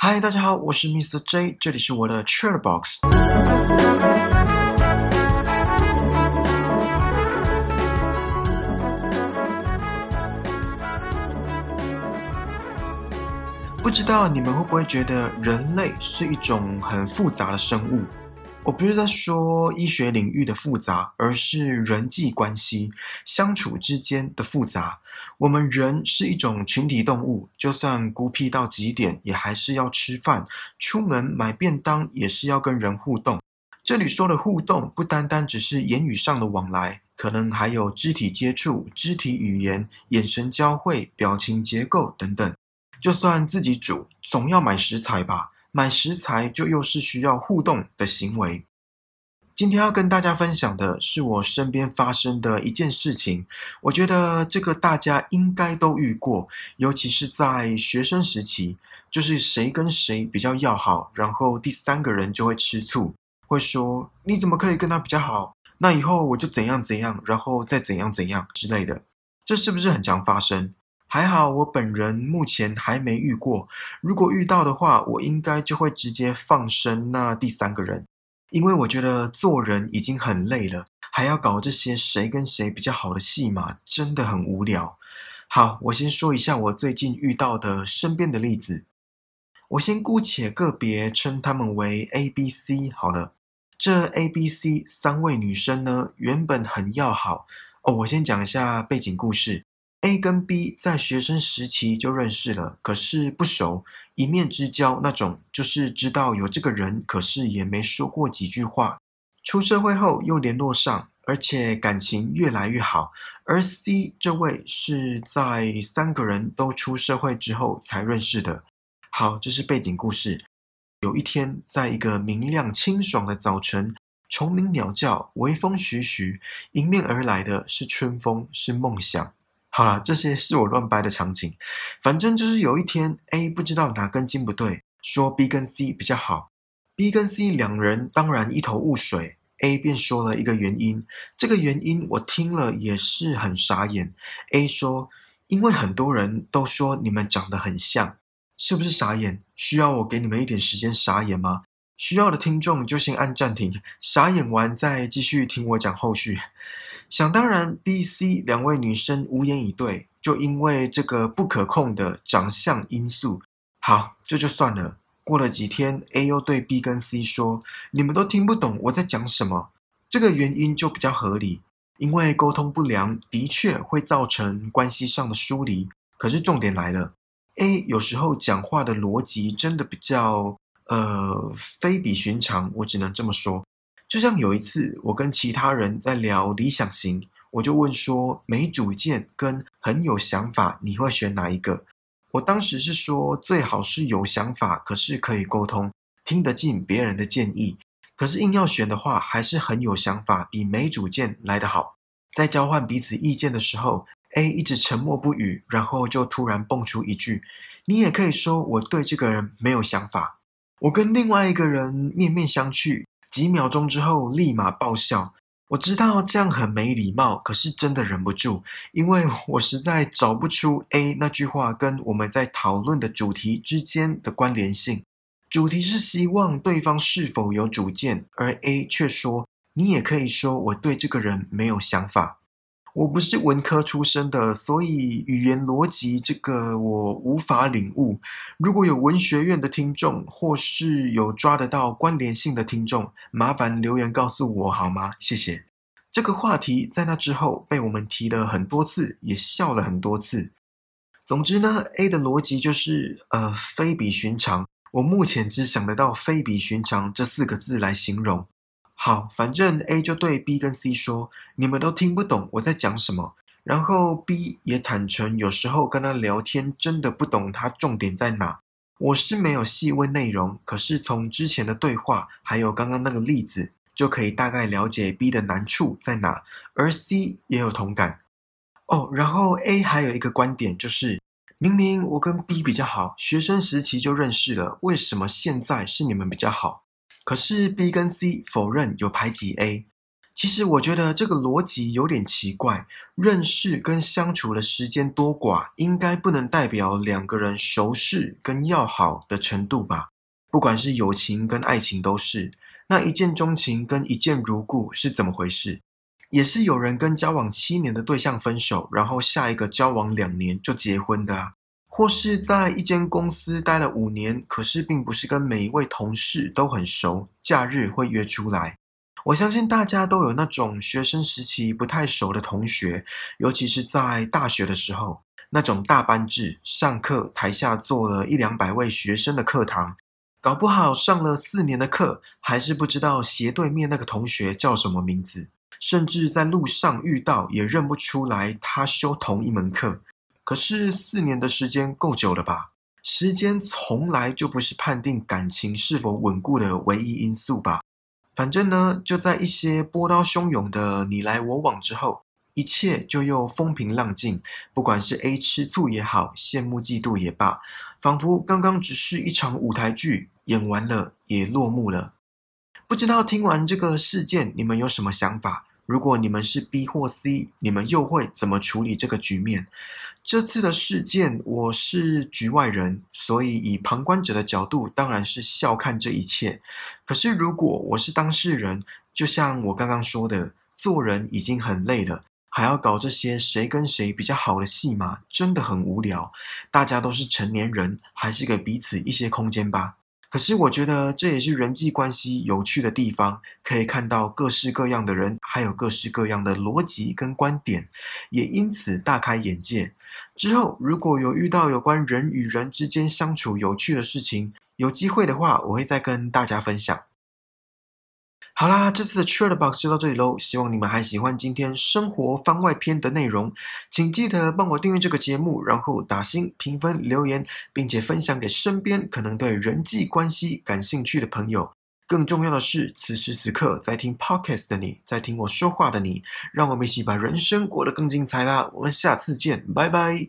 嗨，大家好，我是 Mr. J，这里是我的 Chat Box。不知道你们会不会觉得人类是一种很复杂的生物？我不是在说医学领域的复杂，而是人际关系相处之间的复杂。我们人是一种群体动物，就算孤僻到极点，也还是要吃饭，出门买便当也是要跟人互动。这里说的互动，不单单只是言语上的往来，可能还有肢体接触、肢体语言、眼神交汇、表情结构等等。就算自己煮，总要买食材吧。买食材就又是需要互动的行为。今天要跟大家分享的是我身边发生的一件事情，我觉得这个大家应该都遇过，尤其是在学生时期，就是谁跟谁比较要好，然后第三个人就会吃醋，会说你怎么可以跟他比较好？那以后我就怎样怎样，然后再怎样怎样之类的，这是不是很常发生？还好，我本人目前还没遇过。如果遇到的话，我应该就会直接放生那第三个人，因为我觉得做人已经很累了，还要搞这些谁跟谁比较好的戏码，真的很无聊。好，我先说一下我最近遇到的身边的例子。我先姑且个别称他们为 A、B、C 好了。这 A、B、C 三位女生呢，原本很要好哦。我先讲一下背景故事。A 跟 B 在学生时期就认识了，可是不熟，一面之交那种，就是知道有这个人，可是也没说过几句话。出社会后又联络上，而且感情越来越好。而 C 这位是在三个人都出社会之后才认识的。好，这是背景故事。有一天，在一个明亮清爽的早晨，虫鸣鸟叫，微风徐徐，迎面而来的是春风，是梦想。好了，这些是我乱掰的场景。反正就是有一天，A 不知道哪根筋不对，说 B 跟 C 比较好。B 跟 C 两人当然一头雾水，A 便说了一个原因。这个原因我听了也是很傻眼。A 说：“因为很多人都说你们长得很像，是不是傻眼？需要我给你们一点时间傻眼吗？需要的听众就先按暂停，傻眼完再继续听我讲后续。”想当然，B、C 两位女生无言以对，就因为这个不可控的长相因素。好，这就算了。过了几天，A 又对 B 跟 C 说：“你们都听不懂我在讲什么。”这个原因就比较合理，因为沟通不良的确会造成关系上的疏离。可是重点来了，A 有时候讲话的逻辑真的比较呃非比寻常，我只能这么说。就像有一次，我跟其他人在聊理想型，我就问说，没主见跟很有想法，你会选哪一个？我当时是说，最好是有想法，可是可以沟通，听得进别人的建议。可是硬要选的话，还是很有想法比没主见来得好。在交换彼此意见的时候，A 一直沉默不语，然后就突然蹦出一句：“你也可以说我对这个人没有想法。”我跟另外一个人面面相觑。几秒钟之后，立马爆笑。我知道这样很没礼貌，可是真的忍不住，因为我实在找不出 A 那句话跟我们在讨论的主题之间的关联性。主题是希望对方是否有主见，而 A 却说：“你也可以说我对这个人没有想法。”我不是文科出身的，所以语言逻辑这个我无法领悟。如果有文学院的听众，或是有抓得到关联性的听众，麻烦留言告诉我好吗？谢谢。这个话题在那之后被我们提了很多次，也笑了很多次。总之呢，A 的逻辑就是呃非比寻常。我目前只想得到“非比寻常”这四个字来形容。好，反正 A 就对 B 跟 C 说：“你们都听不懂我在讲什么。”然后 B 也坦诚，有时候跟他聊天真的不懂他重点在哪。我是没有细问内容，可是从之前的对话还有刚刚那个例子，就可以大概了解 B 的难处在哪，而 C 也有同感。哦，然后 A 还有一个观点就是：明明我跟 B 比较好，学生时期就认识了，为什么现在是你们比较好？可是 B 跟 C 否认有排挤 A，其实我觉得这个逻辑有点奇怪，认识跟相处的时间多寡，应该不能代表两个人熟识跟要好的程度吧？不管是友情跟爱情都是。那一见钟情跟一见如故是怎么回事？也是有人跟交往七年的对象分手，然后下一个交往两年就结婚的啊？或是在一间公司待了五年，可是并不是跟每一位同事都很熟，假日会约出来。我相信大家都有那种学生时期不太熟的同学，尤其是在大学的时候，那种大班制，上课台下坐了一两百位学生的课堂，搞不好上了四年的课，还是不知道斜对面那个同学叫什么名字，甚至在路上遇到也认不出来他修同一门课。可是四年的时间够久了吧？时间从来就不是判定感情是否稳固的唯一因素吧？反正呢，就在一些波涛汹涌的你来我往之后，一切就又风平浪静。不管是 A 吃醋也好，羡慕嫉妒也罢，仿佛刚刚只是一场舞台剧，演完了也落幕了。不知道听完这个事件，你们有什么想法？如果你们是 B 或 C，你们又会怎么处理这个局面？这次的事件，我是局外人，所以以旁观者的角度，当然是笑看这一切。可是如果我是当事人，就像我刚刚说的，做人已经很累了，还要搞这些谁跟谁比较好的戏码，真的很无聊。大家都是成年人，还是给彼此一些空间吧。可是我觉得这也是人际关系有趣的地方，可以看到各式各样的人，还有各式各样的逻辑跟观点，也因此大开眼界。之后如果有遇到有关人与人之间相处有趣的事情，有机会的话，我会再跟大家分享。好啦，这次的 Trade Box 就到这里喽。希望你们还喜欢今天生活番外篇的内容，请记得帮我订阅这个节目，然后打星评分留言，并且分享给身边可能对人际关系感兴趣的朋友。更重要的是，此时此刻在听 Podcast 的你，在听我说话的你，让我们一起把人生过得更精彩吧。我们下次见，拜拜。